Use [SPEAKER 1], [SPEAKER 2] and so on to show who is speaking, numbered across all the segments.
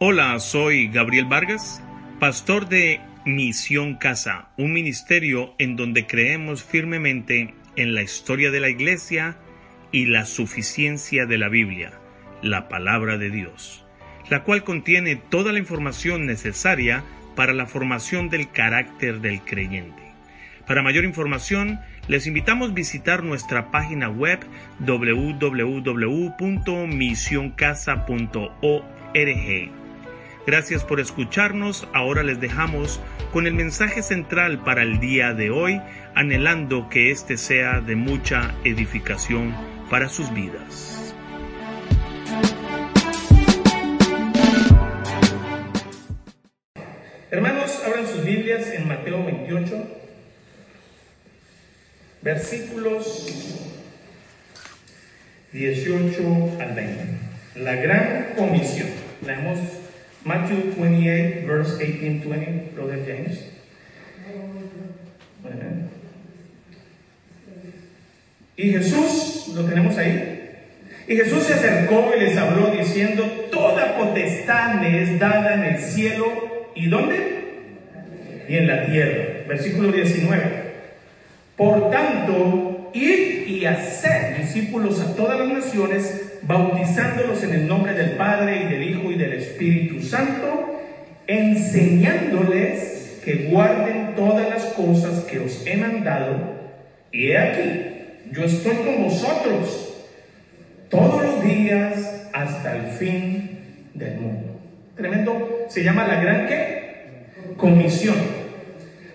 [SPEAKER 1] Hola, soy Gabriel Vargas, pastor de Misión Casa, un ministerio en donde creemos firmemente en la historia de la iglesia y la suficiencia de la Biblia, la palabra de Dios, la cual contiene toda la información necesaria para la formación del carácter del creyente. Para mayor información, les invitamos a visitar nuestra página web www.misioncasa.org. Gracias por escucharnos. Ahora les dejamos con el mensaje central para el día de hoy, anhelando que este sea de mucha edificación para sus vidas.
[SPEAKER 2] Hermanos, abran sus Biblias en Mateo 28, versículos 18 al 20. La gran comisión. Leemos Matthew 28, verse 18, 20, Brother James. Y Jesús, lo tenemos ahí. Y Jesús se acercó y les habló diciendo, toda potestad me es dada en el cielo y dónde? Y en la tierra. Versículo 19. Por tanto, id y hacer discípulos a todas las naciones, bautizándolos en el nombre del Padre y del Hijo y del Espíritu Santo, enseñándoles que guarden todas las cosas que os he mandado. Y he aquí, yo estoy con vosotros todos los días hasta el fin del mundo. Tremendo, se llama la gran ¿qué? comisión.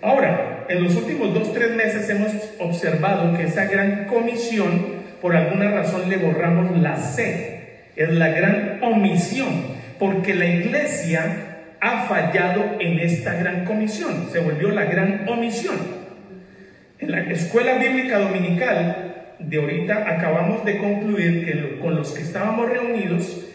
[SPEAKER 2] Ahora, en los últimos dos, tres meses hemos observado que esa gran comisión, por alguna razón le borramos la C, es la gran omisión, porque la iglesia ha fallado en esta gran comisión, se volvió la gran omisión. En la escuela bíblica dominical de ahorita acabamos de concluir que con los que estábamos reunidos,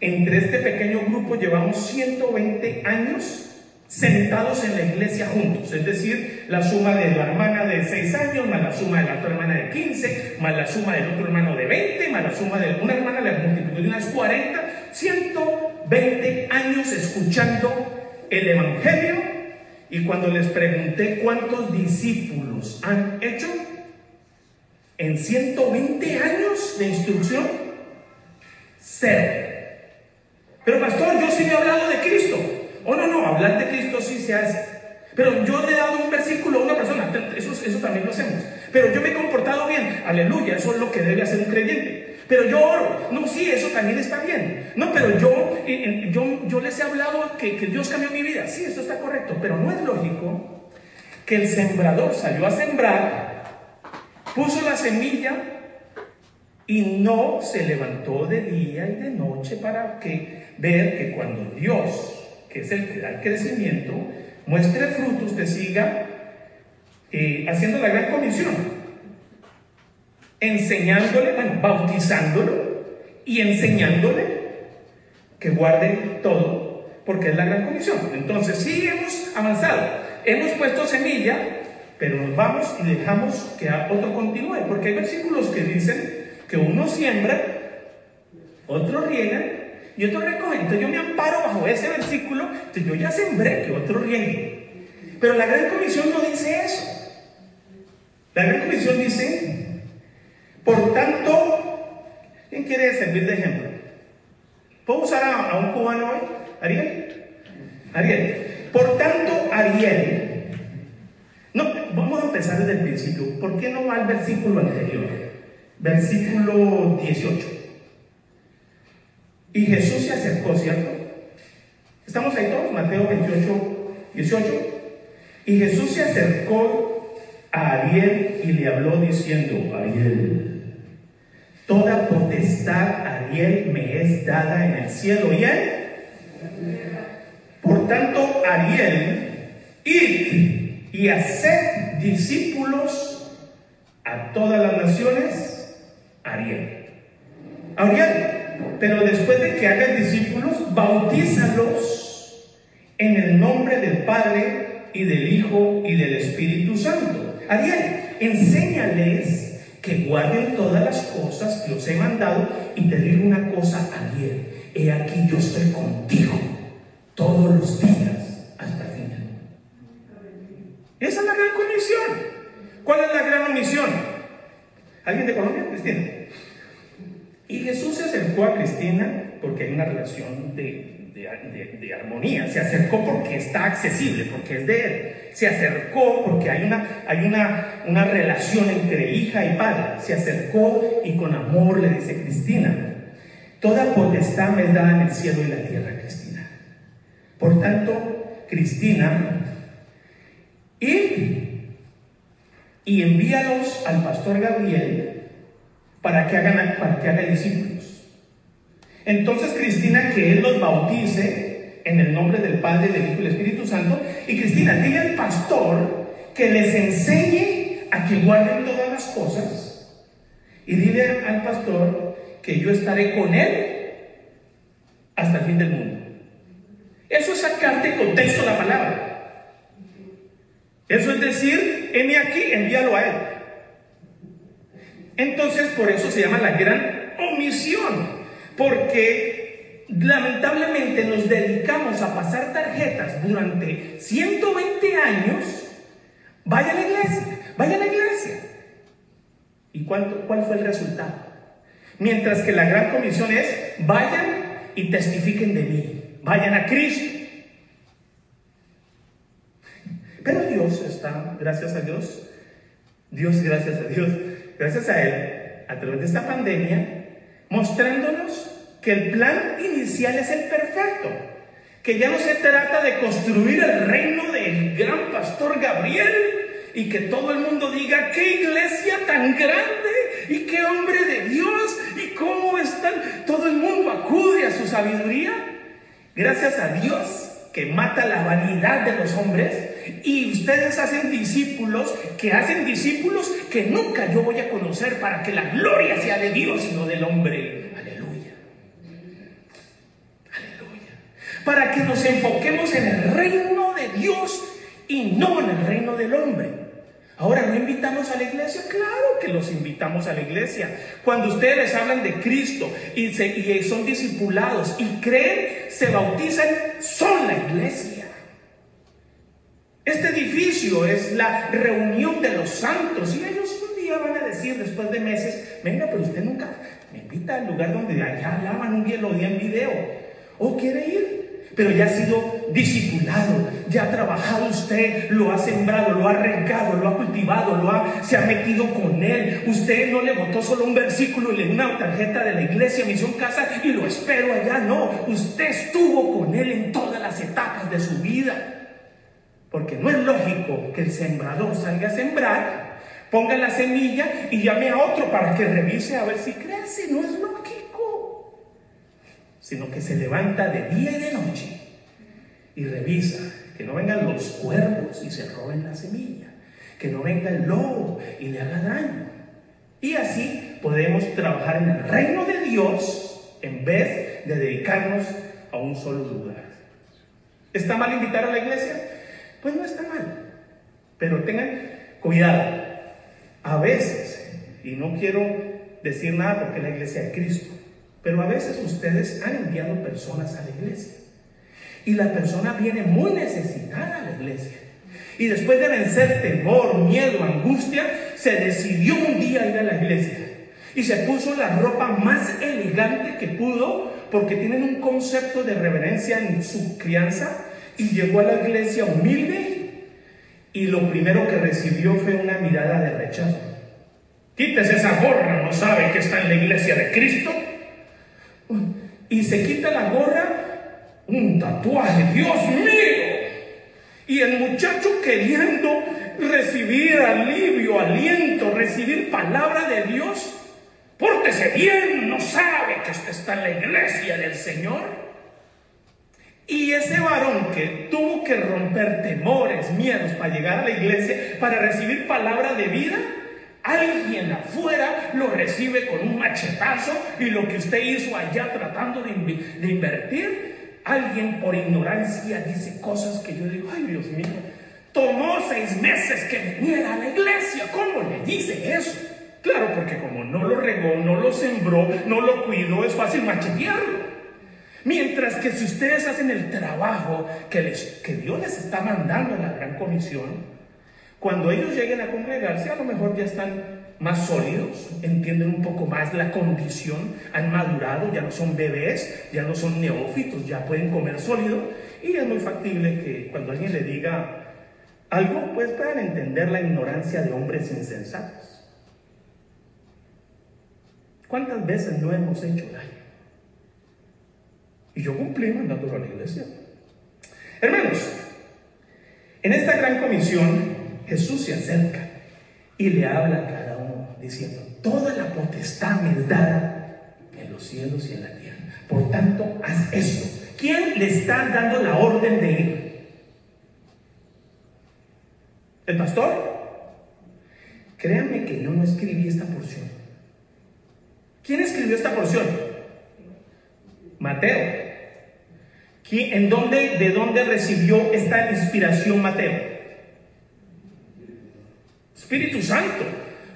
[SPEAKER 2] entre este pequeño grupo llevamos 120 años sentados en la iglesia juntos, es decir, la suma de la hermana de 6 años, más la suma de la otra hermana de 15, más la suma del otro hermano de 20, más la suma de una hermana de multitud de unas 40, 120 años escuchando el Evangelio y cuando les pregunté cuántos discípulos han hecho, en 120 años de instrucción, cero. Pero pastor, yo sí me he hablado de Cristo. Hablar de Cristo sí se hace. Pero yo le he dado un versículo a una persona, eso, eso también lo hacemos. Pero yo me he comportado bien, aleluya, eso es lo que debe hacer un creyente. Pero yo oro, no, sí, eso también está bien. No, pero yo, yo, yo les he hablado que, que Dios cambió mi vida, sí, eso está correcto. Pero no es lógico que el sembrador salió a sembrar puso la semilla y no se levantó de día y de noche para que ver que cuando Dios, que es el que da el crecimiento, muestre frutos, te siga eh, haciendo la gran comisión, enseñándole, bueno, bautizándolo y enseñándole que guarde todo, porque es la gran comisión. Entonces, sí hemos avanzado, hemos puesto semilla, pero nos vamos y dejamos que otro continúe, porque hay versículos que dicen que uno siembra, otro riega y otro recoge. Entonces yo me amparo bajo ese versículo, entonces yo ya sembré, que otro riegue. Pero la gran comisión no dice eso. La gran comisión dice, por tanto, ¿quién quiere servir de ejemplo? ¿Puedo usar a, a un cubano hoy? ¿Ariel? Ariel. Por tanto, Ariel no, vamos a empezar desde el principio. ¿Por qué no va al versículo anterior? Versículo 18. Y Jesús se acercó, ¿cierto? ¿Estamos ahí todos? Mateo 28, 18. Y Jesús se acercó a Ariel y le habló diciendo, Ariel, toda potestad, Ariel, me es dada en el cielo y él. Por tanto, Ariel, id y hacer discípulos a todas las naciones, Ariel. Ariel, pero después de que hagan discípulos, bautízalos en el nombre del Padre y del Hijo y del Espíritu Santo. Ariel, enséñales que guarden todas las cosas que os he mandado y te digo una cosa, Ariel, he aquí yo estoy contigo todos los días hasta el final. Esa es la gran comisión. ¿Cuál es la gran comisión? ¿Alguien de Colombia? Cristina. Y Jesús se acercó a Cristina porque hay una relación de de, armonía. Se acercó porque está accesible, porque es de él. Se acercó porque hay, una, hay una, una relación entre hija y padre. Se acercó y con amor le dice Cristina, toda potestad me da en el cielo y la tierra, Cristina. Por tanto, Cristina, y, y envíalos al pastor Gabriel para que hagan para que haga discípulos. Entonces Cristina, que Él los bautice en el nombre del Padre, del Hijo y del Espíritu Santo. Y Cristina, dile al pastor que les enseñe a que guarden todas las cosas. Y dile al pastor que yo estaré con Él hasta el fin del mundo. Eso es sacarte contexto la palabra. Eso es decir, heme aquí, envíalo a Él. Entonces, por eso se llama la gran omisión porque lamentablemente nos dedicamos a pasar tarjetas durante 120 años. Vaya a la iglesia, vaya a la iglesia. ¿Y cuánto, cuál fue el resultado? Mientras que la gran comisión es, vayan y testifiquen de mí, vayan a Cristo. Pero Dios está, gracias a Dios, Dios, gracias a Dios, gracias a Él, a través de esta pandemia, mostrándonos que el plan inicial es el perfecto, que ya no se trata de construir el reino del gran pastor Gabriel y que todo el mundo diga, qué iglesia tan grande y qué hombre de Dios y cómo están, todo el mundo acude a su sabiduría. Gracias a Dios que mata la vanidad de los hombres y ustedes hacen discípulos que hacen discípulos que nunca yo voy a conocer para que la gloria sea de Dios y no del hombre. Aleluya. Aleluya. Para que nos enfoquemos en el reino de Dios y no en el reino del hombre. Ahora, ¿no invitamos a la iglesia? Claro que los invitamos a la iglesia. Cuando ustedes hablan de Cristo y, son discipulados y creen, se bautizan, son la iglesia. Este edificio es la reunión de los santos y ellos un día van a decir después de meses, venga, pero usted nunca me invita al lugar donde allá hablaban un día, lo vi en video. ¿O quiere ir? pero ya ha sido discipulado, ya ha trabajado usted, lo ha sembrado, lo ha regado, lo ha cultivado, lo ha, se ha metido con él. Usted no le votó solo un versículo y le una tarjeta de la iglesia, misión casa y lo espero allá. No, usted estuvo con él en todas las etapas de su vida. Porque no es lógico que el sembrador salga a sembrar, ponga la semilla y llame a otro para que revise a ver si crece. No es lógico sino que se levanta de día y de noche y revisa que no vengan los cuervos y se roben la semilla, que no venga el lobo y le haga daño. Y así podemos trabajar en el reino de Dios en vez de dedicarnos a un solo lugar. ¿Está mal invitar a la iglesia? Pues no está mal, pero tengan cuidado. A veces, y no quiero decir nada porque la iglesia es Cristo, pero a veces ustedes han enviado personas a la iglesia. Y la persona viene muy necesitada a la iglesia. Y después de vencer temor, miedo, angustia, se decidió un día ir a la iglesia. Y se puso la ropa más elegante que pudo, porque tienen un concepto de reverencia en su crianza. Y llegó a la iglesia humilde. Y lo primero que recibió fue una mirada de rechazo. Quítese esa gorra, no sabe que está en la iglesia de Cristo y se quita la gorra, un tatuaje, Dios mío. Y el muchacho queriendo recibir alivio, aliento, recibir palabra de Dios, pórtese bien, no sabe que está en la iglesia del Señor. Y ese varón que tuvo que romper temores, miedos para llegar a la iglesia, para recibir palabra de vida, Alguien afuera lo recibe con un machetazo y lo que usted hizo allá tratando de, invertir, alguien por ignorancia dice cosas que yo digo, ay Dios mío, tomó seis meses que viniera a la iglesia, ¿cómo le dice eso? Claro, porque como no lo regó, no lo sembró, no lo cuidó, es fácil machetearlo. Mientras que si ustedes hacen el trabajo que, les, que Dios les está mandando en la gran comisión, cuando ellos lleguen a congregarse, a lo mejor ya están más sólidos, entienden un poco más la condición, han madurado, ya no son bebés, ya no son neófitos, ya pueden comer sólido y es muy factible que cuando alguien le diga algo, pues puedan entender la ignorancia de hombres insensatos. ¿Cuántas veces no hemos hecho daño? Y yo cumplí mandando a la iglesia. Hermanos, en esta gran comisión Jesús se acerca y le habla a cada uno diciendo, toda la potestad me es dada en los cielos y en la tierra. Por tanto, haz esto. ¿Quién le está dando la orden de ir? ¿El pastor? Créanme que yo no escribí esta porción. ¿Quién escribió esta porción? Mateo. ¿En dónde, ¿De dónde recibió esta inspiración Mateo? Espíritu Santo.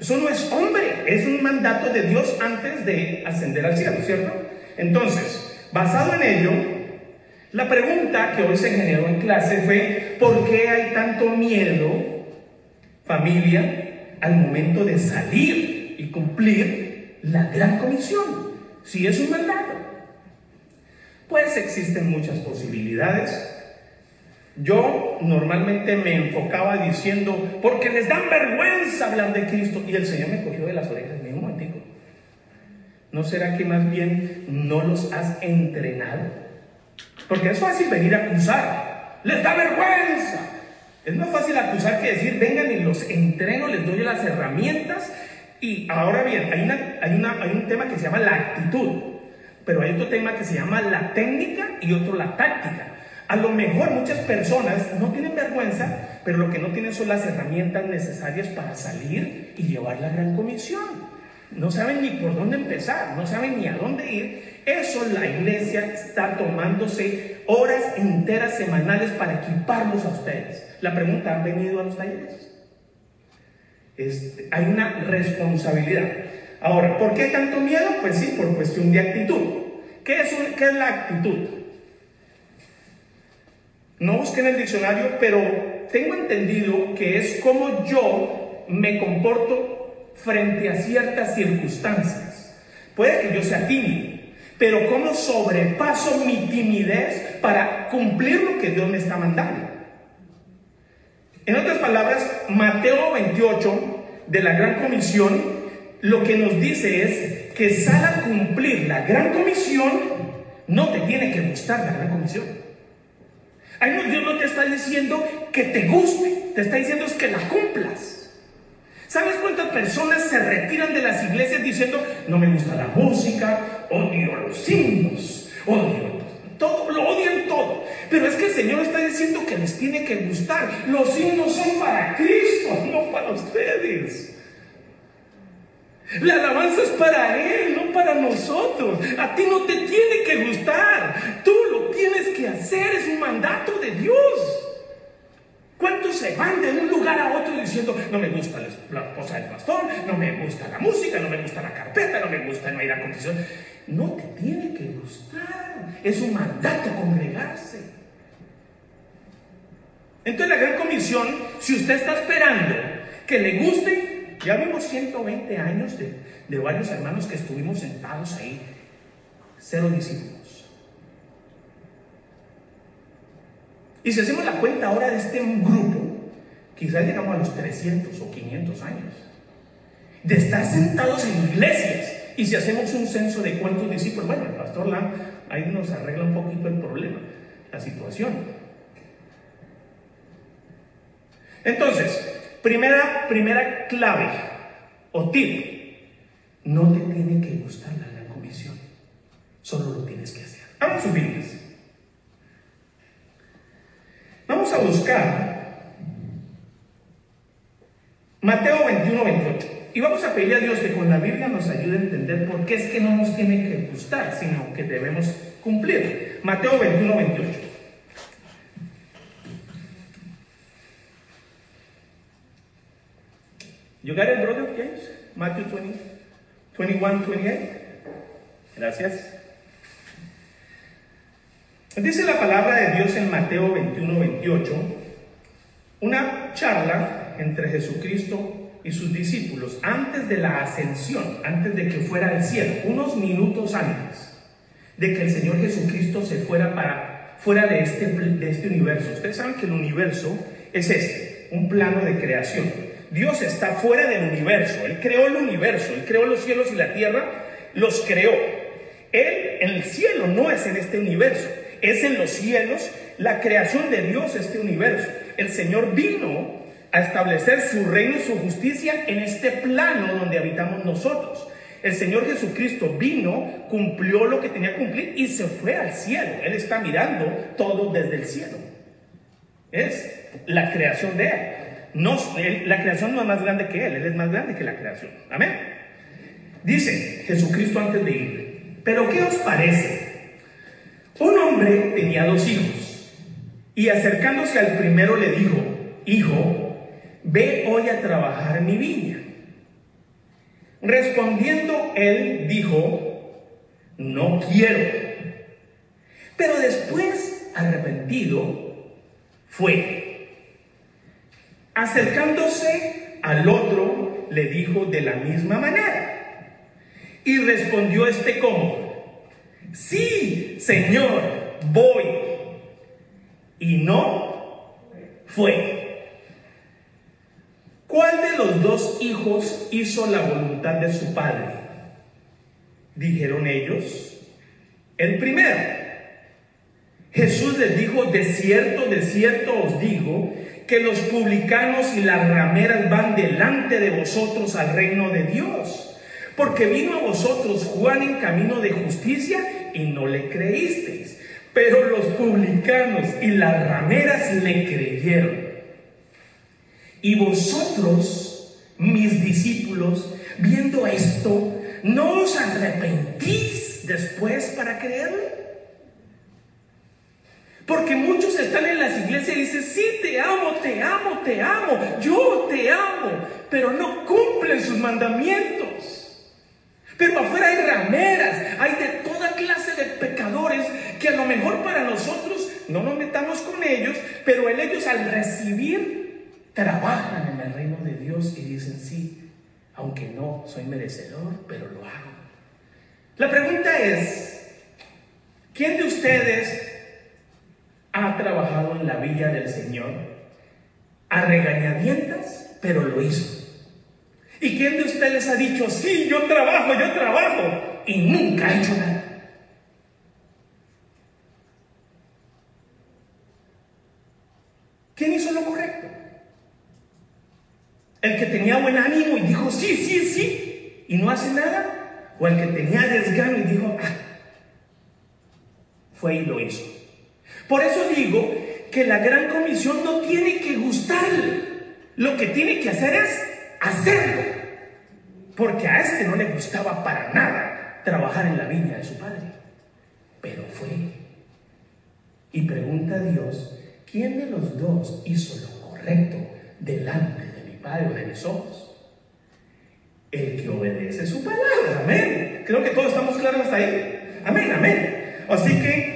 [SPEAKER 2] Eso no es hombre, es un mandato de Dios antes de ascender al cielo, ¿cierto? Entonces, basado en ello, la pregunta que hoy se generó en clase fue, ¿por qué hay tanto miedo, familia, al momento de salir y cumplir la gran comisión? Si es un mandato. Pues existen muchas posibilidades. Yo normalmente me enfocaba diciendo, porque les dan vergüenza hablar de Cristo. Y el Señor me cogió de las orejas, me dijo, ¿no será que más bien no los has entrenado? Porque es fácil venir a acusar, les da vergüenza. Es más fácil acusar que decir, vengan y los entreno, les doy las herramientas. Y ahora bien, hay, una, hay, una, hay un tema que se llama la actitud, pero hay otro tema que se llama la técnica y otro la táctica. A lo mejor muchas personas no tienen vergüenza, pero lo que no tienen son las herramientas necesarias para salir y llevar la gran comisión. No saben ni por dónde empezar, no saben ni a dónde ir. Eso la iglesia está tomándose horas enteras semanales para equiparlos a ustedes. La pregunta, ¿han venido a los talleres? Este, hay una responsabilidad. Ahora, ¿por qué tanto miedo? Pues sí, por cuestión de actitud. ¿Qué es, qué es la actitud? No busqué en el diccionario, pero tengo entendido que es como yo me comporto frente a ciertas circunstancias. Puede que yo sea tímido, pero cómo sobrepaso mi timidez para cumplir lo que Dios me está mandando. En otras palabras, Mateo 28 de la Gran Comisión lo que nos dice es que sal a cumplir la Gran Comisión, no te tiene que gustar la Gran Comisión. Ahí Dios no te está diciendo que te guste, te está diciendo es que la cumplas. ¿Sabes cuántas personas se retiran de las iglesias diciendo, no me gusta la música, odio los himnos, odio todo, lo odian todo? Pero es que el Señor está diciendo que les tiene que gustar. Los himnos son para Cristo, no para ustedes. La alabanza es para Él, no para nosotros. A ti no te tiene que gustar. Tú lo tienes que hacer, es un mandato de Dios. ¿Cuántos se van de un lugar a otro diciendo, no me gusta la esposa del pastor, no me gusta la música, no me gusta la carpeta, no me gusta no ir a competición? No te tiene que gustar. Es un mandato congregarse. Entonces la gran comisión, si usted está esperando que le guste, ya vimos 120 años de, varios hermanos que estuvimos sentados ahí, cero discípulos. Y si hacemos la cuenta ahora de este grupo, quizás llegamos a los 300 o 500 años, de estar sentados en iglesias. Y si hacemos un censo de cuántos discípulos, bueno, el pastor Lam ahí nos arregla un poquito el problema, la situación. Entonces, Primera, primera clave o tip. No te tiene que gustar la gran comisión. Solo lo tienes que hacer. Vamos a subirles. Vamos a buscar Mateo 21, 28. Y vamos a pedirle a Dios que con la Biblia nos ayude a entender por qué es que no nos tiene que gustar, sino que debemos cumplir. Mateo 21, 28. You got it, brother James? Matthew 20, 21, 28. Gracias. Dice la palabra de Dios en Mateo 21, 28, una charla entre Jesucristo y sus discípulos antes de la ascensión, antes de que fuera al cielo, unos minutos antes de que el Señor Jesucristo se fuera para fuera de este, de este universo. Ustedes saben que el universo es este, un plano de creación. Dios está fuera del universo, Él creó el universo, Él creó los cielos y la tierra, los creó. Él en el cielo no es en este universo, es en los cielos la creación de Dios, este universo. El Señor vino a establecer su reino y su justicia en este plano donde habitamos nosotros. El Señor Jesucristo vino, cumplió lo que tenía que cumplir y se fue al cielo. Él está mirando todo desde el cielo. Es la creación de Él. No, la creación no es más grande que Él, Él es más grande que la creación. Amén. Dice Jesucristo antes de ir, pero ¿qué os parece? Un hombre tenía dos hijos y acercándose al primero le dijo, hijo, ve hoy a trabajar mi viña. Respondiendo él dijo, no quiero. Pero después, arrepentido, fue. Acercándose al otro, le dijo de la misma manera. Y respondió este como, sí, Señor, voy. Y no fue. ¿Cuál de los dos hijos hizo la voluntad de su padre? Dijeron ellos, el primero. Jesús les dijo, de cierto, de cierto os digo, que los publicanos y las rameras van delante de vosotros al reino de Dios. Porque vino a vosotros Juan en camino de justicia y no le creísteis. Pero los publicanos y las rameras le creyeron. Y vosotros, mis discípulos, viendo esto, ¿no os arrepentís después para creerle? Porque muchos están en las iglesias y dicen, sí, te amo, te amo, te amo, yo te amo, pero no cumplen sus mandamientos. Pero afuera hay rameras, hay de toda clase de pecadores que a lo mejor para nosotros no nos metamos con ellos, pero en ellos al recibir trabajan en el reino de Dios y dicen, sí, aunque no soy merecedor, pero lo hago. La pregunta es, ¿quién de ustedes ha trabajado en la villa del Señor a regañadientas, pero lo hizo? ¿Y quién de ustedes ha dicho, sí, yo trabajo, yo trabajo, y nunca ha hecho nada? ¿Quién hizo lo correcto? El que tenía buen ánimo y dijo, sí, sí, sí, y no hace nada. O el que tenía desgano y dijo, ah, fue y lo hizo. Por eso digo que la gran comisión no tiene que gustarle. Lo que tiene que hacer es hacerlo. Porque a este no le gustaba para nada trabajar en la viña de su padre. Pero fue. Y pregunta a Dios, ¿quién de los dos hizo lo correcto delante Padre de mis ojos. El que obedece su palabra. Amén. Creo que todos estamos claros hasta ahí. Amén, amén. Así que,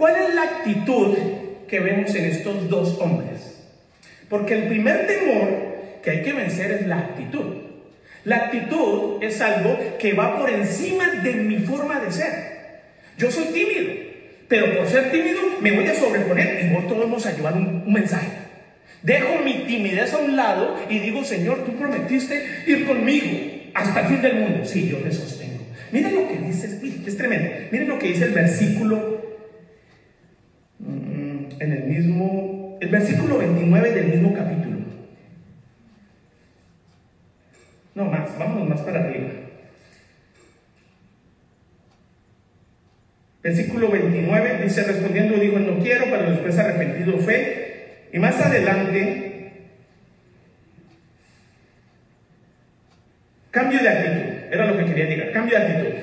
[SPEAKER 2] ¿cuál es la actitud que vemos en estos dos hombres? Porque el primer temor que hay que vencer es la actitud. La actitud es algo que va por encima de mi forma de ser. Yo soy tímido, pero por ser tímido me voy a sobreponer y todos vamos a llevar un mensaje. Dejo mi timidez a un lado y digo, Señor, tú prometiste ir conmigo hasta el fin del mundo. Sí, yo te sostengo. Miren lo que dice, es tremendo. Miren lo que dice el versículo en el mismo, el versículo 29 del mismo capítulo. No más, vámonos más para arriba. Versículo 29 dice, respondiendo, digo, no quiero, pero después arrepentido fe y más adelante, cambio de actitud, era lo que quería llegar, cambio de actitud.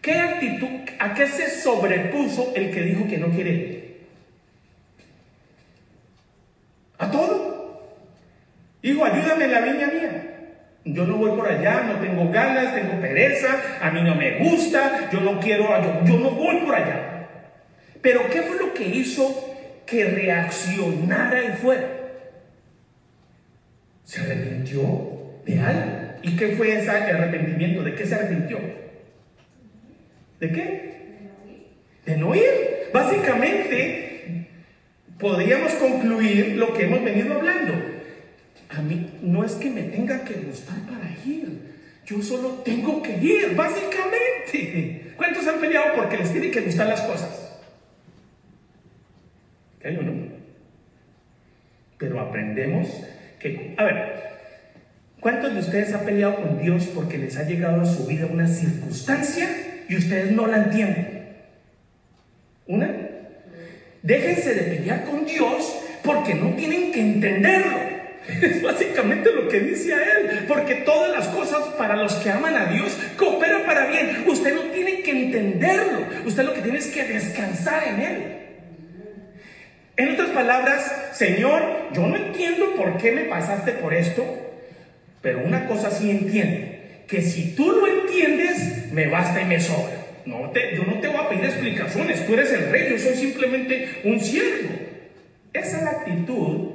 [SPEAKER 2] ¿Qué actitud, a qué se sobrepuso el que dijo que no quiere ir? ¿A todo? Hijo, ayúdame en la viña mía. Yo no voy por allá, no tengo ganas, tengo pereza, a mí no me gusta, yo no quiero, yo, yo no voy por allá. Pero ¿qué fue lo que hizo que reaccionara y fuera? Se arrepintió de algo. ¿Y qué fue ese arrepentimiento? ¿De qué se arrepintió? ¿De qué? De no ir. Básicamente, podríamos concluir lo que hemos venido hablando. A mí no es que me tenga que gustar para ir. Yo solo tengo que ir, básicamente. ¿Cuántos han peleado porque les tienen que gustar las cosas? ¿Qué hay uno? Pero aprendemos que, a ver, ¿cuántos de ustedes han peleado con Dios porque les ha llegado a su vida una circunstancia y ustedes no la entienden? ¿Una? Déjense de pelear con Dios porque no tienen que entenderlo. Es básicamente lo que dice a él, porque todas las cosas para los que aman a Dios cooperan para bien. Usted no tiene que entenderlo, usted lo que tiene es que descansar en él. En otras palabras, Señor, yo no entiendo por qué me pasaste por esto, pero una cosa sí entiendo, que si tú lo entiendes, me basta y me sobra. No te, yo no te voy a pedir explicaciones, tú eres el rey, yo soy simplemente un siervo. Esa es la actitud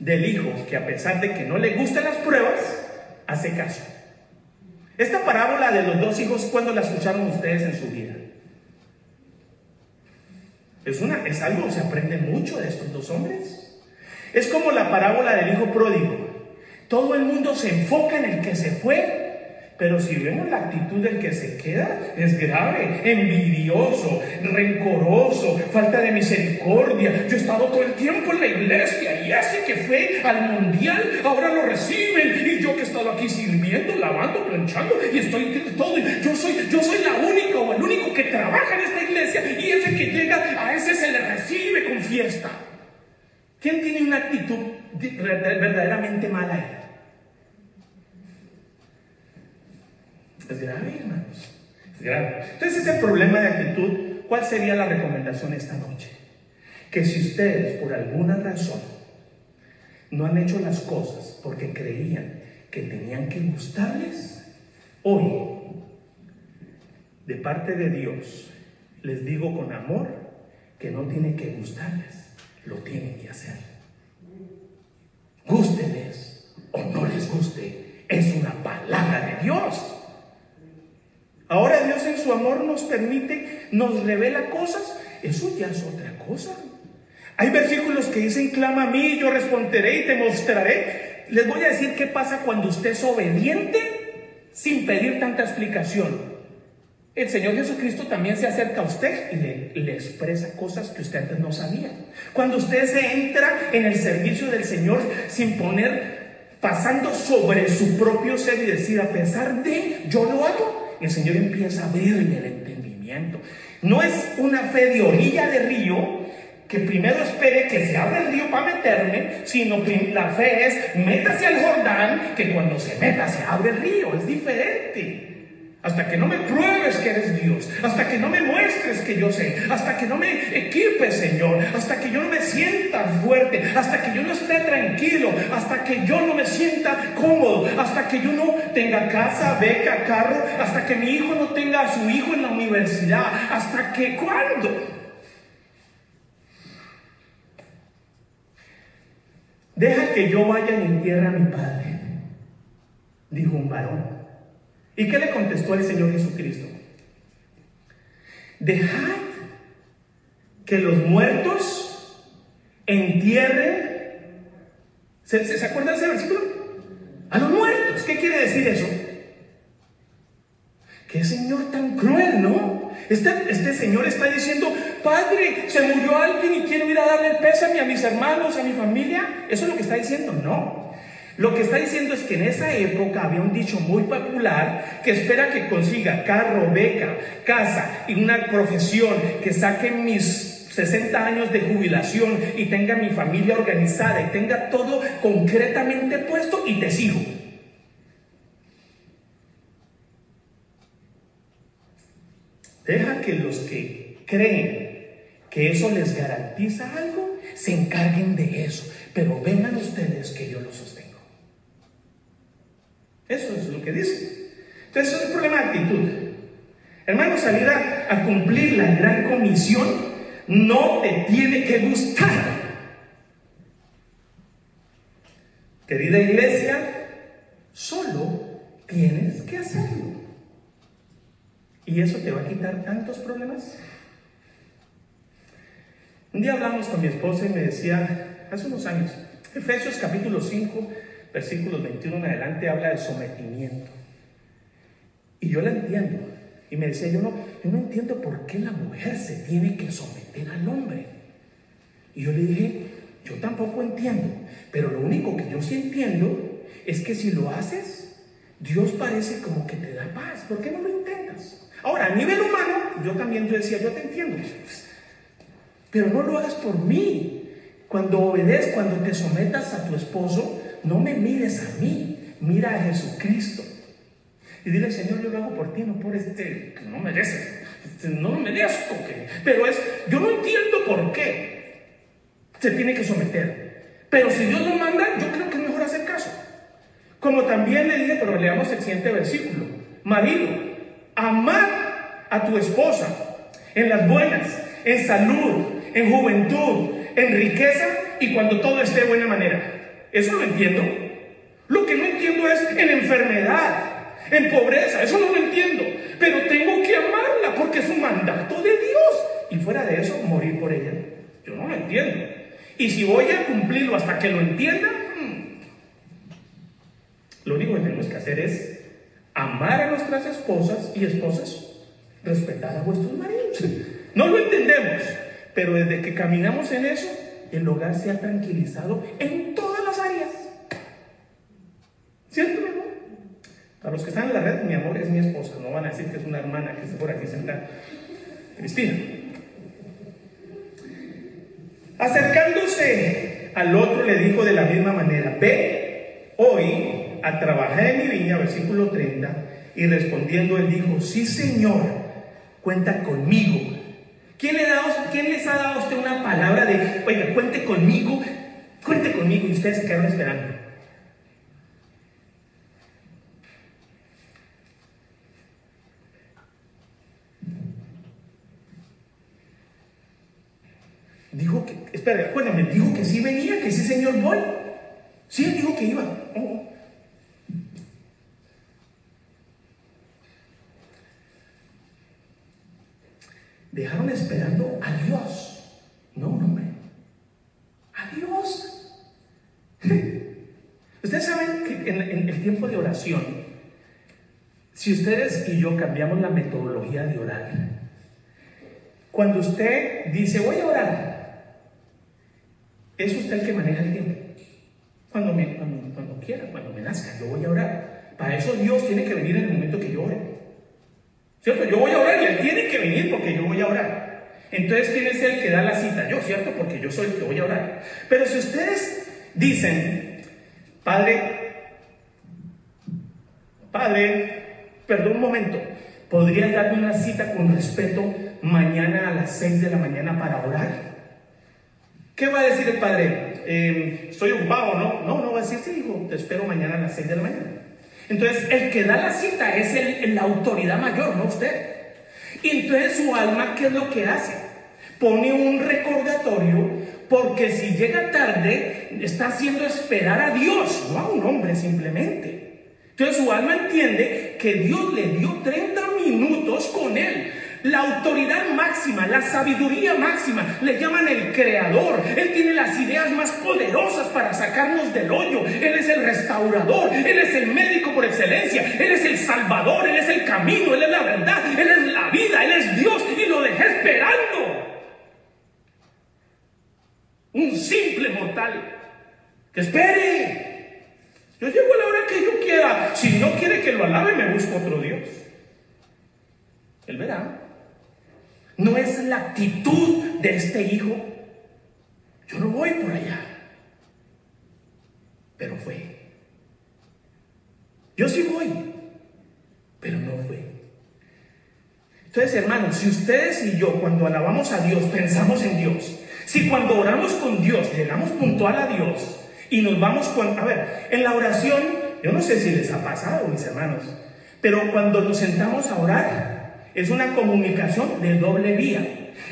[SPEAKER 2] del hijo que a pesar de que no le gustan las pruebas, hace caso. Esta parábola de los dos hijos, ¿cuándo la escucharon ustedes en su vida? Es, una, es algo, se aprende mucho de estos dos hombres. Es como la parábola del hijo pródigo. Todo el mundo se enfoca en el que se fue pero si vemos la actitud del que se queda, es grave, envidioso, rencoroso, falta de misericordia. Yo he estado todo el tiempo en la iglesia y ese que fue al mundial, ahora lo reciben. Y yo que he estado aquí sirviendo, lavando, planchando y estoy todo. Yo soy, yo soy la única o el único que trabaja en esta iglesia y ese que llega, a ese se le recibe con fiesta. ¿Quién tiene una actitud verdaderamente mala? Es grave, hermanos. Es grave. Entonces, ese problema de actitud, ¿cuál sería la recomendación esta noche? Que si ustedes, por alguna razón, no han hecho las cosas porque creían que tenían que gustarles, hoy, de parte de Dios, les digo con amor que no tiene que gustarles, lo tienen que hacer. Gústenles o no les guste, es una palabra de Dios. Ahora Dios en su amor nos permite, nos revela cosas. Eso ya es otra cosa. Hay versículos que dicen, clama a mí, yo responderé y te mostraré. Les voy a decir qué pasa cuando usted es obediente sin pedir tanta explicación. El Señor Jesucristo también se acerca a usted y le, expresa cosas que usted antes no sabía. Cuando usted se entra en el servicio del Señor sin poner, pasando sobre su propio ser y decir, a pesar de, yo lo hago, el Señor empieza a abrirle el entendimiento. No es una fe de orilla de río, que primero espere que se abra el río para meterme, sino que la fe es métase al Jordán, que cuando se meta se abre el río, es diferente. Hasta que no me pruebes que eres Dios, hasta que no me muestres que yo sé, hasta que no me equipes, Señor, hasta que yo no me sienta fuerte, hasta que yo no esté tranquilo, hasta que yo no me sienta cómodo, hasta que yo no tenga casa, beca, carro, hasta que mi hijo no tenga a su hijo en la universidad, hasta que cuándo. Deja que yo vaya y entierre a mi padre, dijo un varón. ¿Y qué le contestó el Señor Jesucristo? Dejad que los muertos entierren. ¿Se, ¿Se, acuerdan de ese versículo? A los muertos. ¿Qué quiere decir eso? Qué Señor tan cruel, ¿no? Este, este Señor está diciendo, Padre, se murió alguien y quiero ir a darle el pésame a mis hermanos, a mi familia. Eso es lo que está diciendo. No. Lo que está diciendo es que en esa época había un dicho muy popular que espera que consiga carro, beca, casa y una profesión que saque mis 60 años de jubilación y tenga mi familia organizada y tenga todo concretamente puesto y te sigo. Deja que los que creen que eso les garantiza algo se encarguen de eso, pero vengan ustedes que yo los sostengo. Eso es lo que dice. Entonces es un problema de actitud. Hermanos, salir a, cumplir la gran comisión no te tiene que gustar. Querida iglesia, solo tienes que hacerlo. ¿Y eso te va a quitar tantos problemas? Un día hablamos con mi esposa y me decía, hace unos años, Efesios capítulo 5, versículos 21 en adelante habla de sometimiento. Y yo la entiendo. Y me decía, yo no, yo no entiendo por qué la mujer se tiene que someter al hombre. Y yo le dije, yo tampoco entiendo, pero lo único que yo sí entiendo es que si lo haces, Dios parece como que te da paz. ¿Por qué no lo intentas? Ahora, a nivel humano, yo también yo decía, yo te entiendo, pero no lo hagas por mí. Cuando obedeces, cuando te sometas a tu esposo, no me mires a mí, mira a Jesucristo. Y dile, Señor, yo lo hago por ti, no por este que no merece. Este, no lo merezco. Que, pero es, yo no entiendo por qué se tiene que someter. Pero si Dios lo manda, yo creo que es mejor hacer caso. Como también le dije, pero leamos el siguiente versículo. Marido, amar a tu esposa en las buenas, en salud, en juventud, en riqueza y cuando todo esté de buena manera. Eso lo entiendo. Lo que no entiendo es en enfermedad, en pobreza, eso no lo entiendo. Pero tengo que amarla porque es un mandato de Dios. Y fuera de eso, morir por ella. Yo no lo entiendo. Y si voy a cumplirlo hasta que lo entienda, hmm, lo único que tenemos que hacer es amar a nuestras esposas y esposas, respetar a vuestros maridos. No lo entendemos, pero desde que caminamos en eso, el hogar se ha tranquilizado en áreas. ¿Cierto, mi amor? Para los que están en la red, mi amor es mi esposa, no van a decir que es una hermana que está por aquí sentada. Cristina. Acercándose al otro le dijo de la misma manera, ve hoy a trabajar en mi viña, versículo 30, y respondiendo él dijo, sí Señor, cuenta conmigo ¿Quién, le ¿Quién les ha dado a usted una palabra de, oiga, cuente conmigo, cuente conmigo y ustedes quedaron esperando? Dijo que, espera, acuérdame, dijo que sí venía, que sí, señor, voy. Sí, él dijo que iba. Oh, dejaron esperando a Dios. No, no, hombre. A Dios. Ustedes saben que en, el tiempo de oración, si ustedes y yo cambiamos la metodología de orar, cuando usted dice voy a orar, es usted el que maneja el tiempo. Cuando, me, cuando, quiera, cuando me nazca, yo voy a orar. Para eso Dios tiene que venir en el momento que yo ore. ¿Cierto? Yo voy a orar y él tiene que venir porque yo voy a orar. Entonces, ¿quién es el que da la cita? Yo, ¿cierto? Porque yo soy el que voy a orar. Pero si ustedes dicen, Padre, Padre, perdón un momento, ¿podrías darme una cita con respeto mañana a las 6 de la mañana para orar? ¿Qué va a decir el Padre? Eh, estoy ocupado, ¿no? No, no va a decir, sí, hijo, te espero mañana a las 6 de la mañana. Entonces, el que da la cita es el, la autoridad mayor, no usted. Y entonces su alma, ¿qué es lo que hace? Pone un recordatorio porque si llega tarde, está haciendo esperar a Dios, no a un hombre simplemente. Entonces su alma entiende que Dios le dio 30 minutos con él la autoridad máxima, la sabiduría máxima, le llaman el creador. Él tiene las ideas más poderosas para sacarnos del hoyo. Él es el restaurador, Él es el médico por excelencia, Él es el salvador, Él es el camino, Él es la verdad, Él es la vida, Él es Dios y lo dejé esperando. Un simple mortal. Que espere. Yo llego a la hora que yo quiera. Si no quiere que lo alabe, me busco otro Dios. Él verá no es la actitud de este hijo. Yo no voy por allá. Pero fue. Yo sí voy, pero no fue. Entonces, hermanos, si ustedes y yo cuando alabamos a Dios pensamos en Dios, si cuando oramos con Dios llegamos puntual a Dios y nos vamos con... A ver, en la oración, yo no sé si les ha pasado, mis hermanos, pero cuando nos sentamos a orar, es una comunicación de doble vía.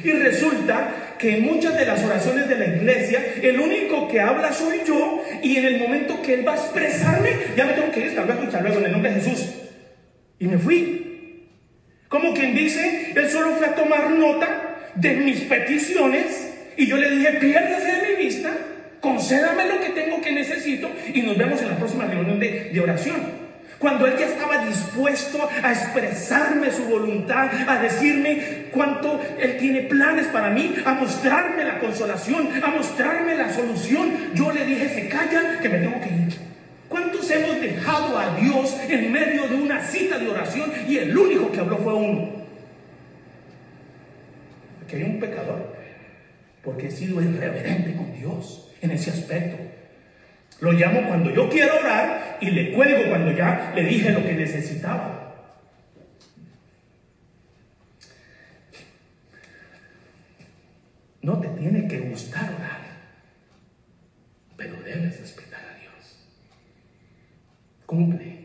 [SPEAKER 2] Y resulta que en muchas de las oraciones de la iglesia, el único que habla soy yo, y en el momento que él va a expresarme, ya me tengo que ir, luego, hasta luego, en el nombre de Jesús. Y me fui. Como quien dice, él solo fue a tomar nota de mis peticiones, y yo le dije, piérdase de mi vista, concédame lo que tengo que necesito, y nos vemos en la próxima reunión de, de oración. Cuando Él ya estaba dispuesto a expresarme su voluntad, a decirme cuánto Él tiene planes para mí, a mostrarme la consolación, a mostrarme la solución, yo le dije, se calla, que me tengo que ir. ¿Cuántos hemos dejado a Dios en medio de una cita de oración y el único que habló fue uno? Que hay un pecador, porque he sido irreverente con Dios en ese aspecto. Lo llamo cuando yo quiero orar y le cuelgo cuando ya le dije lo que necesitaba. No te tiene que gustar orar, pero debes respetar a Dios. Cumple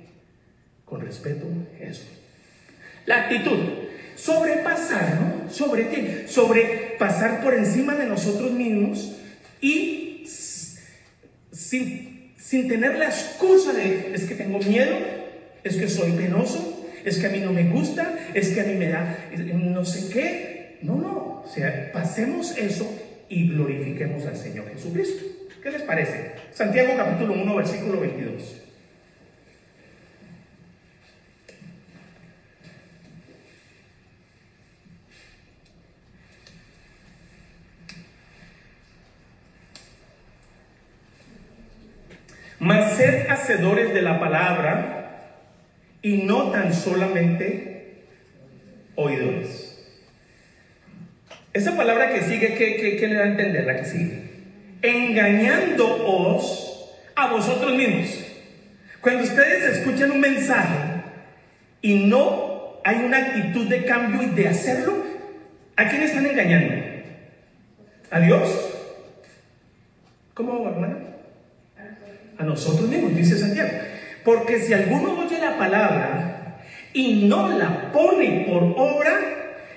[SPEAKER 2] con respeto eso. La actitud, sobrepasar, ¿no? ¿Sobre qué? Sobrepasar por encima de nosotros mismos y sin, sin tener la excusa de es que tengo miedo, es que soy penoso, es que a mí no me gusta, es que a mí me da no sé qué. No, no, o sea, pasemos eso y glorifiquemos al Señor Jesucristo. ¿Qué les parece? Santiago capítulo 1, versículo 22. Hacedores de la palabra y no tan solamente oidores. Esa palabra que sigue, ¿qué, le da a entender la que sigue? Engañándoos a vosotros mismos. Cuando ustedes escuchan un mensaje y no hay una actitud de cambio y de hacerlo, ¿a quién están engañando? ¿A Dios? ¿Cómo, hermana? A nosotros mismos, dice Santiago. Porque si alguno oye la palabra y no la pone por obra,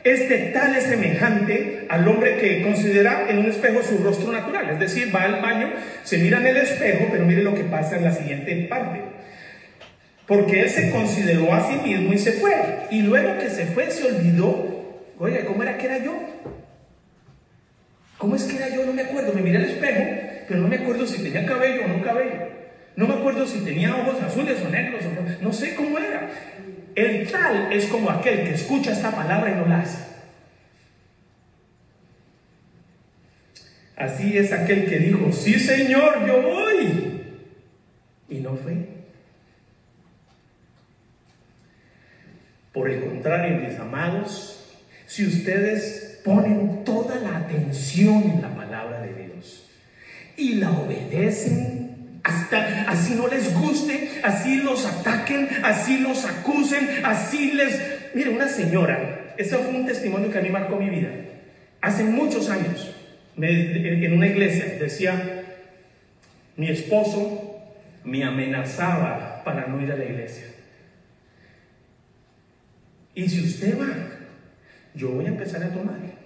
[SPEAKER 2] este tal es semejante al hombre que considera en un espejo su rostro natural. Es decir, va al baño, se mira en el espejo, pero mire lo que pasa en la siguiente parte. Porque él se consideró a sí mismo y se fue. Y luego que se fue, se olvidó. Oiga, ¿cómo era que era yo? ¿Cómo es que era yo? No me acuerdo. Me miré al espejo, pero no me acuerdo si tenía cabello o no cabello. No me acuerdo si tenía ojos azules o negros, o no, sé cómo era. El tal es como aquel que escucha esta palabra y no la hace. Así es aquel que dijo, sí Señor, yo voy. Y no fue. Por el contrario, mis amados, si ustedes ponen toda la atención en la palabra de Dios y la obedecen, hasta así no les guste, así los ataquen, así los acusen, así les... Mire, una señora, eso fue un testimonio que a mí marcó mi vida. Hace muchos años, en una iglesia, decía, mi esposo me amenazaba para no ir a la iglesia. Y si usted va, yo voy a empezar a tomar.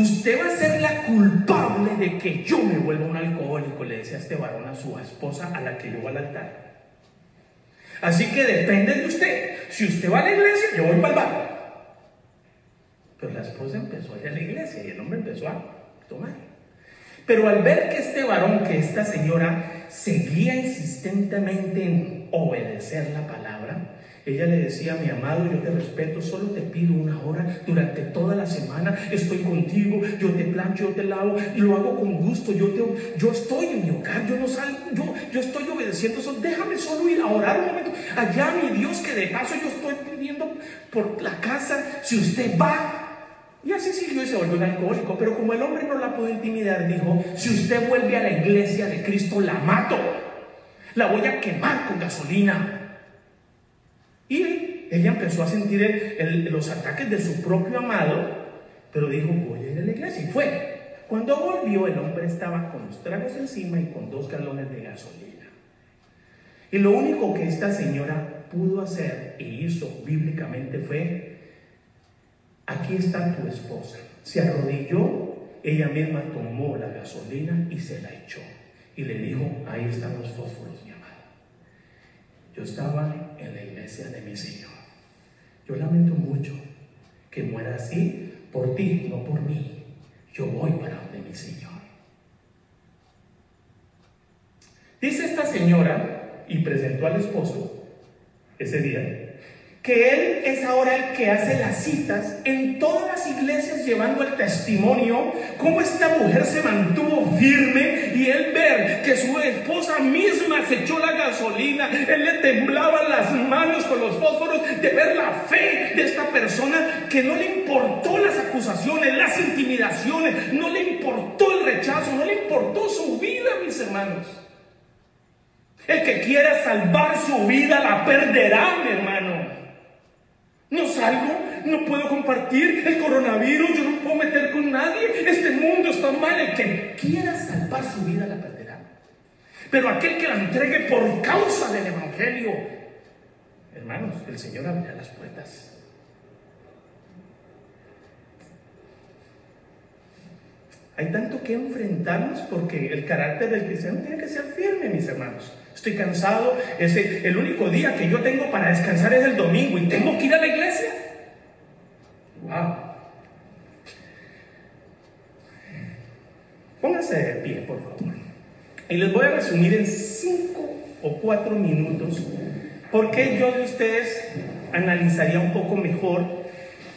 [SPEAKER 2] Usted va a ser la culpable de que yo me vuelva un alcohólico, le decía este varón a su esposa a la que llevó al altar. Así que depende de usted. Si usted va a la iglesia, yo voy para el bar. Pero la esposa empezó a ir a la iglesia y el hombre empezó a tomar. Pero al ver que este varón, que esta señora, seguía insistentemente en obedecer la palabra, ella le decía, mi amado, yo te respeto, solo te pido una hora durante toda la semana, estoy contigo, yo te plancho, yo te lavo, y lo hago con gusto, yo, te, yo estoy en mi hogar, yo no salgo, yo, yo estoy obedeciendo, déjame solo ir a orar un momento, allá mi Dios, que de paso yo estoy pidiendo por la casa, si usted va, y así siguió y se volvió un alcohólico. Pero como el hombre no la pudo intimidar, dijo: Si usted vuelve a la iglesia de Cristo, la mato. La voy a quemar con gasolina. Y ella empezó a sentir los ataques de su propio amado, pero dijo, voy a ir a la iglesia. Y fue. Cuando volvió, el hombre estaba con los tragos encima y con dos galones de gasolina. Y lo único que esta señora pudo hacer e hizo bíblicamente fue aquí está tu esposa. Se arrodilló, ella misma tomó la gasolina y se la echó. Y le dijo, ahí están los fósforos. Yo estaba en la iglesia de mi Señor. Yo lamento mucho que muera así por ti, no por mí. Yo voy para donde mi Señor. Dice esta señora, y presentó al esposo ese día, que Él es ahora el que hace las citas en todas las iglesias llevando el testimonio, cómo esta mujer se mantuvo firme y él ver que su esposa misma se echó la gasolina, él le temblaba las manos con los fósforos de ver la fe de esta persona que no le importó las acusaciones, las intimidaciones, no le importó el rechazo, no le importó su vida, mis hermanos. El que quiera salvar su vida la perderá, mi hermano. No salgo, no puedo compartir el coronavirus, yo no puedo meter con nadie, este mundo está mal. El que quiera salvar su vida la perderá. Pero aquel que la entregue por causa del Evangelio, hermanos, el Señor abrirá las puertas. Hay tanto que enfrentarnos porque el carácter del cristiano tiene que ser firme, mis hermanos. Estoy cansado. Ese, el único día que yo tengo para descansar es el domingo y tengo que ir a la iglesia. Wow. Pónganse de pie, por favor. Y les voy a resumir en cinco o cuatro minutos por qué yo de ustedes analizaría un poco mejor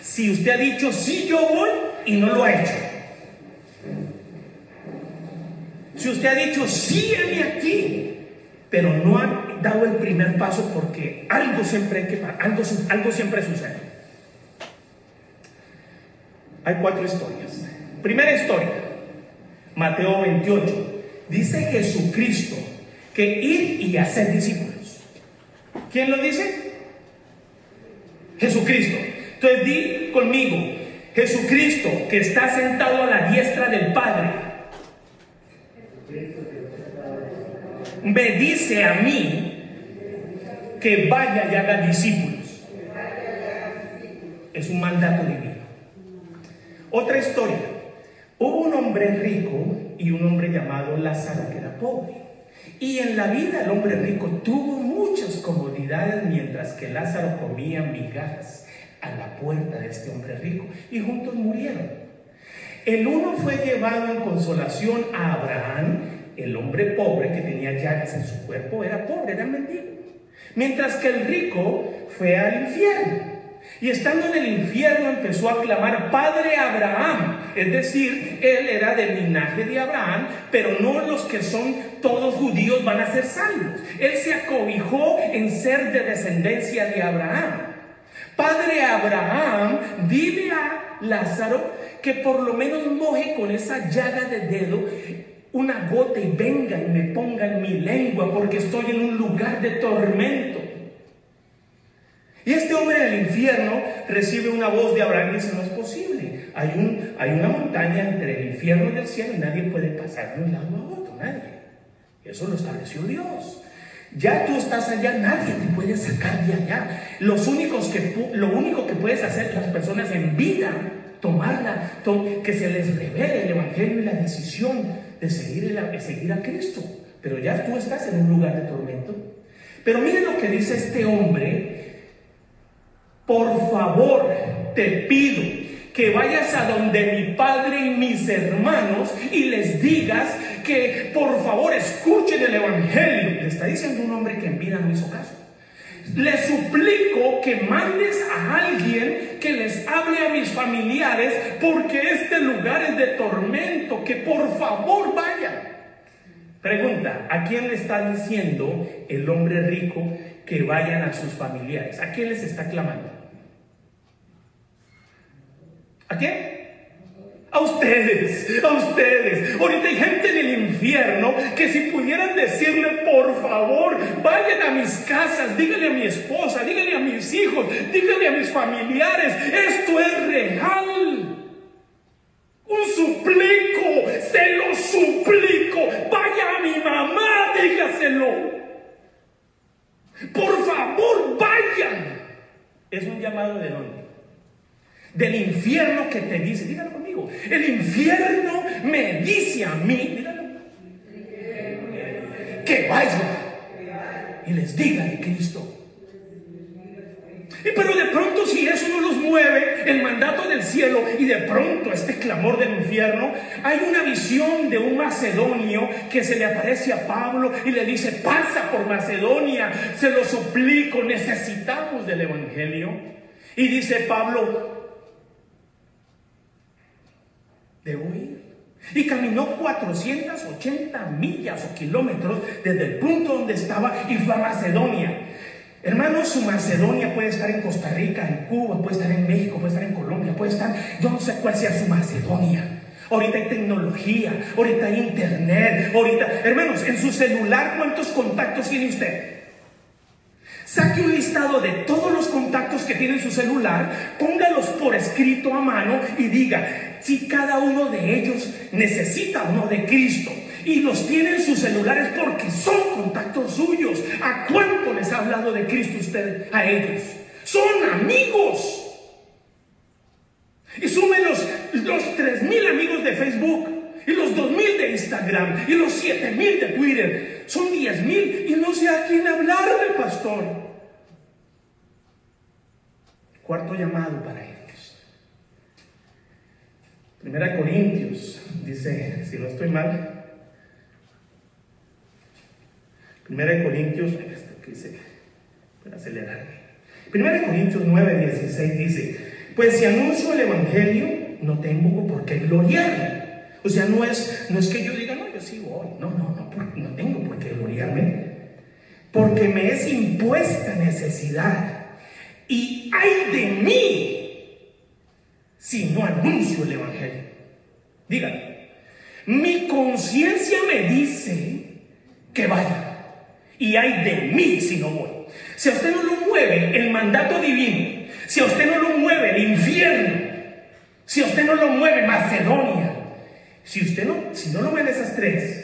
[SPEAKER 2] si usted ha dicho sí yo voy y no lo ha hecho. Si usted ha dicho sí, aquí pero no han dado el primer paso porque algo siempre hay que algo, algo siempre sucede. Hay cuatro historias. Primera historia, Mateo 28. Dice Jesucristo que ir y hacer discípulos. ¿Quién lo dice? Jesucristo. Entonces di conmigo, Jesucristo que está sentado a la diestra del Padre me dice a mí que vaya y haga discípulos. Es un mandato divino. Otra historia. Hubo un hombre rico y un hombre llamado Lázaro que era pobre. Y en la vida el hombre rico tuvo muchas comodidades mientras que Lázaro comía migajas a la puerta de este hombre rico y juntos murieron. El uno fue llevado en consolación a Abraham el hombre pobre que tenía llagas en su cuerpo era pobre, era mendigo. Mientras que el rico fue al infierno. Y estando en el infierno empezó a clamar Padre Abraham. Es decir, él era del linaje de Abraham, pero no los que son todos judíos van a ser salvos. Él se acobijó en ser de descendencia de Abraham. Padre Abraham, dile a Lázaro que por lo menos moje con esa llaga de dedo una gota y venga y me ponga en mi lengua porque estoy en un lugar de tormento. Y este hombre del infierno recibe una voz de Abraham y dice, no es posible. Hay, un, hay una montaña entre el infierno y el cielo y nadie puede pasar de un lado a otro, nadie. Eso lo estableció Dios. Ya tú estás allá, nadie te puede sacar de allá. Los únicos que, lo único que puedes hacer las personas en vida, tomarla, que se les revele el Evangelio y la decisión de seguir a, seguir a Cristo. Pero ya tú estás en un lugar de tormento. Pero miren lo que dice este hombre. Por favor, te pido que vayas a donde mi padre y mis hermanos y les digas que por favor escuchen el Evangelio. Le está diciendo un hombre que en vida no hizo caso. Le suplico que mandes a alguien que les hable a mis familiares porque este lugar es de tormento, que por favor vayan. Pregunta, ¿a quién le está diciendo el hombre rico que vayan a sus familiares? ¿A quién les está clamando? ¿A quién? A ustedes, a ustedes. Ahorita hay gente en el infierno que si pudieran decirle, por favor, vayan a mis casas, díganle a mi esposa, díganle a mis hijos, díganle a mis familiares, esto es real. Un suplico, se lo suplico. Vaya a mi mamá, dígaselo. Por favor, vayan. Es un llamado de dónde? del infierno que te dice, dígalo el infierno me dice a mí, que vaya y les diga de Cristo. Y pero de pronto si eso no los mueve, el mandato del cielo y de pronto este clamor del infierno, hay una visión de un macedonio que se le aparece a Pablo y le dice, pasa por Macedonia, se lo suplico, necesitamos del Evangelio. Y dice Pablo, debo ir. Y caminó 480 millas o kilómetros desde el punto donde estaba y fue a Macedonia. Hermanos, su Macedonia puede estar en Costa Rica, en Cuba, puede estar en México, puede estar en Colombia, puede estar, yo no sé cuál sea su Macedonia. Ahorita hay tecnología, ahorita hay internet, ahorita, hermanos, en su celular, ¿cuántos contactos tiene usted? Saque un listado de todos los contactos que tiene en su celular, póngalos por escrito a mano y diga si cada uno de ellos necesita uno de Cristo y los tiene en sus celulares porque son contactos suyos. ¿A cuánto les ha hablado de Cristo usted a ellos? Son amigos. Y sume los, los 3 mil amigos de Facebook y los 2 mil de Instagram y los 7 mil de Twitter. Son 10 mil y no sé a quién hablarle, pastor. Cuarto llamado para ellos. Primera Corintios, dice, si no estoy mal, Primera Corintios, dice, para acelerarme. Primera Corintios 9, 16 dice, pues si anuncio el Evangelio, no tengo por qué gloriarme. O sea, no es, no es que yo diga, no, yo sí voy. No, no, no, no tengo por qué gloriarme. Porque me es impuesta necesidad. Y hay de mí si no anuncio el Evangelio. Díganme, mi conciencia me dice que vaya. Y hay de mí si no voy. Si a usted no lo mueve el mandato divino, si a usted no lo mueve el infierno, si a usted no lo mueve Macedonia, si usted no, si no lo mueve esas tres,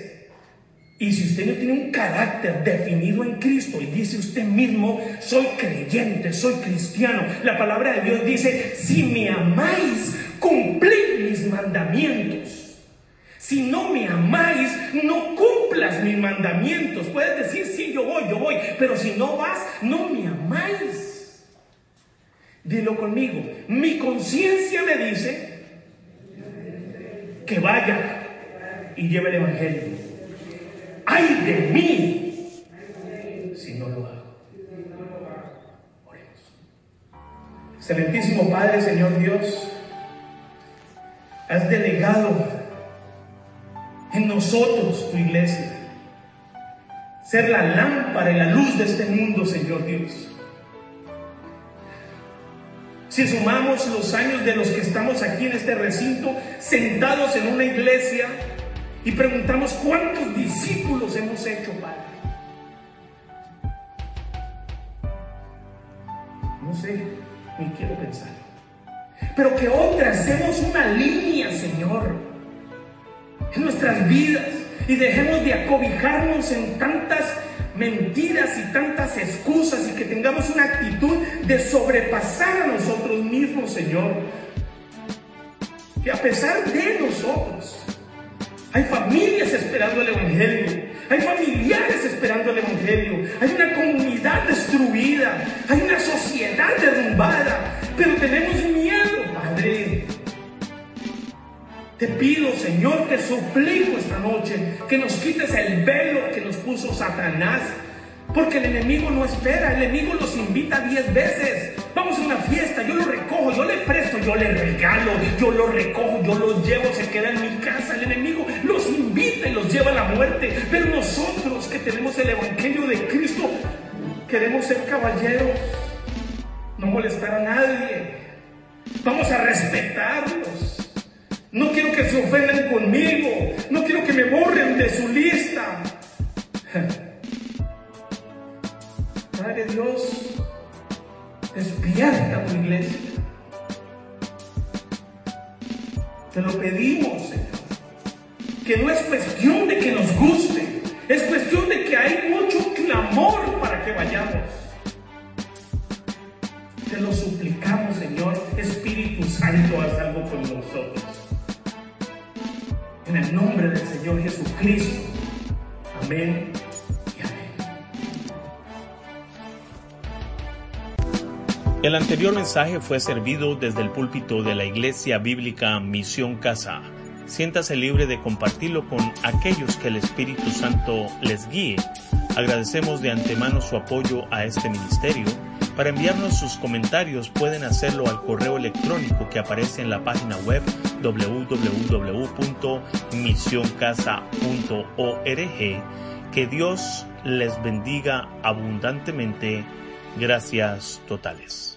[SPEAKER 2] y si usted no tiene un carácter definido en Cristo y dice usted mismo, soy creyente, soy cristiano, la palabra de Dios dice, si me amáis, cumplid mis mandamientos. Si no me amáis, no cumplas mis mandamientos. Puedes decir, sí, yo voy, yo voy, pero si no vas, no me amáis. Dilo conmigo, mi conciencia me dice que vaya y lleve el Evangelio. Ay de mí si no lo hago. Oremos. Excelentísimo Padre, Señor Dios, has delegado en nosotros, tu iglesia. Ser la lámpara y la luz de este mundo, Señor Dios. Si sumamos los años de los que estamos aquí en este recinto, sentados en una iglesia, y preguntamos cuántos discípulos hemos hecho, Padre. No sé, ni quiero pensar. Pero que otras hacemos una línea, Señor en nuestras vidas y dejemos de acobijarnos en tantas mentiras y tantas excusas y que tengamos una actitud de sobrepasar a nosotros mismos, Señor. Que a pesar de nosotros, hay familias esperando el Evangelio, hay familiares esperando el Evangelio, hay una comunidad destruida, hay una sociedad derrumbada, pero tenemos miedo, Padre, te pido, Señor, te suplico esta noche que nos quites el velo que nos puso Satanás. Porque el enemigo no espera, el enemigo los invita diez veces. Vamos a una fiesta, yo lo recojo, yo le presto, yo le regalo, yo lo recojo, yo lo llevo, se queda en mi casa. El enemigo muerte. Pero nosotros que tenemos el Evangelio de Cristo, queremos ser caballeros, no molestar a nadie. Vamos a respetarlos. No quiero que se ofendan conmigo. No quiero que me borren de su lista. Padre Dios, despierta tu iglesia. Te lo pedimos. Que no es cuestión de que nos guste. Es cuestión de que hay mucho clamor para que vayamos. Te lo suplicamos, Señor, Espíritu Santo, haz algo con nosotros. En el nombre del Señor Jesucristo. Amén y amén.
[SPEAKER 1] El anterior mensaje fue servido desde el púlpito de la Iglesia Bíblica Misión Casa. Siéntase libre de compartirlo con aquellos que el Espíritu Santo les guíe. Agradecemos de antemano su apoyo a este ministerio. Para enviarnos sus comentarios pueden hacerlo al correo electrónico que aparece en la página web www.misioncasa.org. Que Dios les bendiga abundantemente. Gracias totales.